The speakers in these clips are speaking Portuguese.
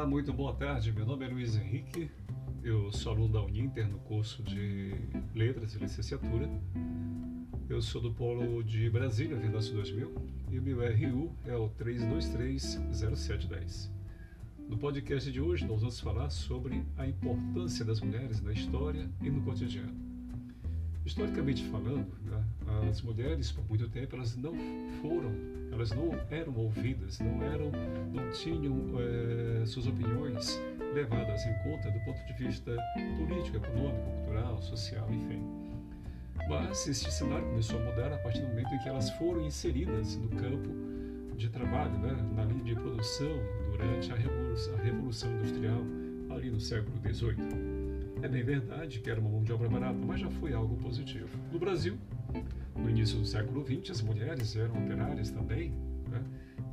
Olá, muito boa tarde. Meu nome é Luiz Henrique. Eu sou aluno da Uninter no curso de Letras e Licenciatura. Eu sou do Polo de Brasília, Vindoce 2000, e o meu RU é o 3230710. No podcast de hoje, nós vamos falar sobre a importância das mulheres na história e no cotidiano. Historicamente falando, né, as mulheres, por muito tempo, elas não foram, elas não eram ouvidas, não eram, não tinham é, suas opiniões levadas em conta do ponto de vista político, econômico, cultural, social, enfim. Mas esse cenário começou a mudar a partir do momento em que elas foram inseridas no campo de trabalho, né, na linha de produção, durante a Revolução, a Revolução Industrial, ali no século XVIII. É bem verdade que era uma mão de obra barata, mas já foi algo positivo. No Brasil, no início do século XX, as mulheres eram operárias também, né?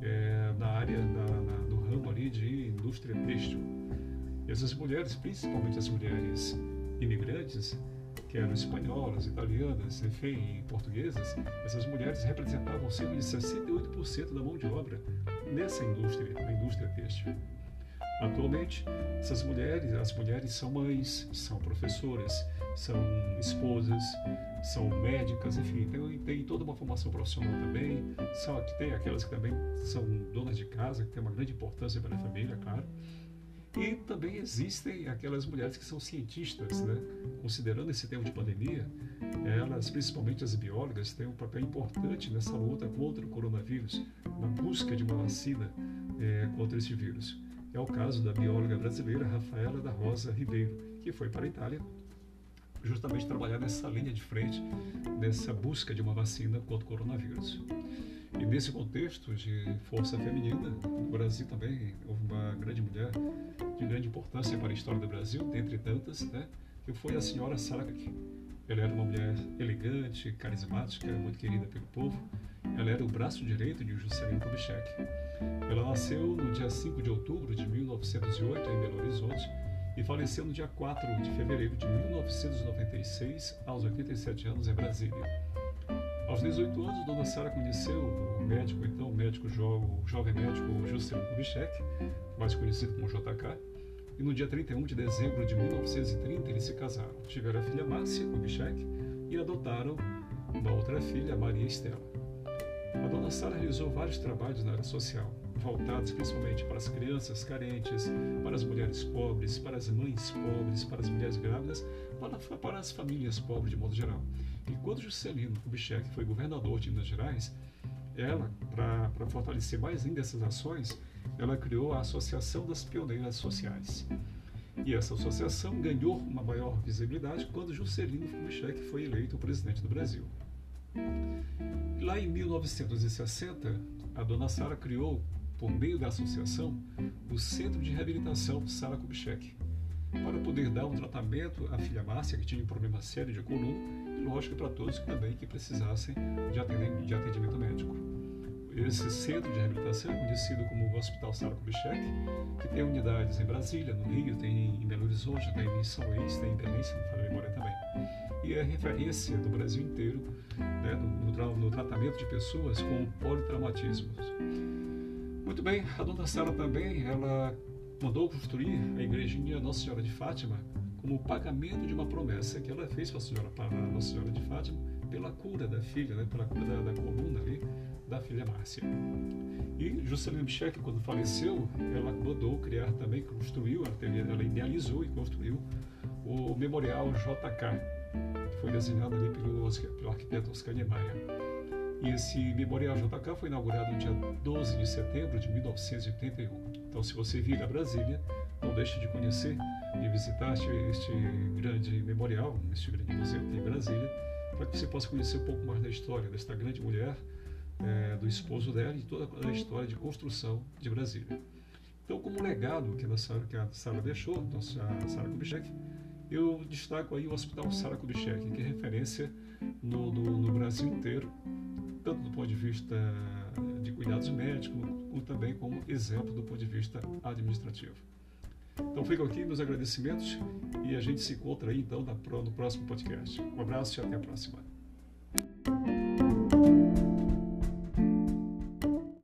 é, na área, na, na, no ramo ali de indústria têxtil. Essas mulheres, principalmente as mulheres imigrantes, que eram espanholas, italianas, enfim, portuguesas, essas mulheres representavam cerca de 68% da mão de obra nessa indústria, na indústria têxtil. Atualmente, essas mulheres, as mulheres são mães, são professoras, são esposas, são médicas, enfim, tem, tem toda uma formação profissional também. Que tem aquelas que também são donas de casa, que tem uma grande importância para a família, claro. E também existem aquelas mulheres que são cientistas, né? Considerando esse tempo de pandemia, elas, principalmente as biólogas, têm um papel importante nessa luta contra o coronavírus, na busca de uma vacina é, contra esse vírus. É o caso da bióloga brasileira Rafaela da Rosa Ribeiro, que foi para a Itália justamente trabalhar nessa linha de frente, nessa busca de uma vacina contra o coronavírus. E nesse contexto de força feminina, no Brasil também houve uma grande mulher de grande importância para a história do Brasil, dentre tantas, né, que foi a senhora Saragak. Ela era uma mulher elegante, carismática, muito querida pelo povo. Ela era o braço direito de Juscelino Kubitschek. Ela nasceu no dia 5 de outubro de 1908 em Belo Horizonte e faleceu no dia 4 de fevereiro de 1996, aos 87 anos, em Brasília. Aos 18 anos, Dona Sara conheceu o médico, então, o médico o jovem médico Juscelino Kubitschek, mais conhecido como JK, e no dia 31 de dezembro de 1930 eles se casaram. Tiveram a filha Márcia Kubitschek e adotaram uma outra filha, Maria Estela. A Dona Sara realizou vários trabalhos na área social, voltados principalmente para as crianças carentes, para as mulheres pobres, para as mães pobres, para as mulheres grávidas, para, as famílias pobres de modo geral. E quando Juscelino Kubitschek foi governador de Minas Gerais, ela, para fortalecer mais ainda essas ações, ela criou a Associação das Pioneiras Sociais. E essa associação ganhou uma maior visibilidade quando Juscelino Kubitschek foi eleito presidente do Brasil. Lá em 1960, a dona Sara criou, por meio da associação, o Centro de Reabilitação Sara Kubitschek, para poder dar um tratamento à filha Márcia, que tinha um problema sério de coluna, e lógico para todos também que precisassem de atendimento, médico. Esse centro de reabilitação conhecido como Hospital Sara Kubitschek, que tem unidades em Brasília, no Rio, tem em Belo Horizonte, tem em São Luís, tem em Belém, se não for memória também. E é referência do Brasil inteiro né, no, no, no tratamento de pessoas com politraumatismos. Muito bem, a dona Sara também, ela mandou construir a igrejinha Nossa Senhora de Fátima como pagamento de uma promessa que ela fez para a Senhora, para a Nossa Senhora de Fátima pela cura da filha, né, pela cura da, da coluna ali da filha Márcia. E Juscelino Bichek, quando faleceu, ela mandou criar também, construiu, ela idealizou e construiu o Memorial JK, que foi desenhado ali pelo, pelo arquiteto Oscar Niemeyer. E esse Memorial JK foi inaugurado no dia 12 de setembro de 1981. Então, se você vir a Brasília, não deixe de conhecer e visitar este grande memorial, este grande museu que tem em Brasília, para que você possa conhecer um pouco mais da história desta grande mulher, é, do esposo dela e toda a história de construção de Brasília. Então, como legado que a Sara, que a Sara deixou, a Sara Kubitschek, eu destaco aí o Hospital Sara Kubitschek, que é referência no, no, no, Brasil inteiro, tanto do ponto de vista de cuidados médicos, como também como exemplo do ponto de vista administrativo. Então fico aqui meus agradecimentos e a gente se encontra aí então no próximo podcast. Um abraço e até a próxima.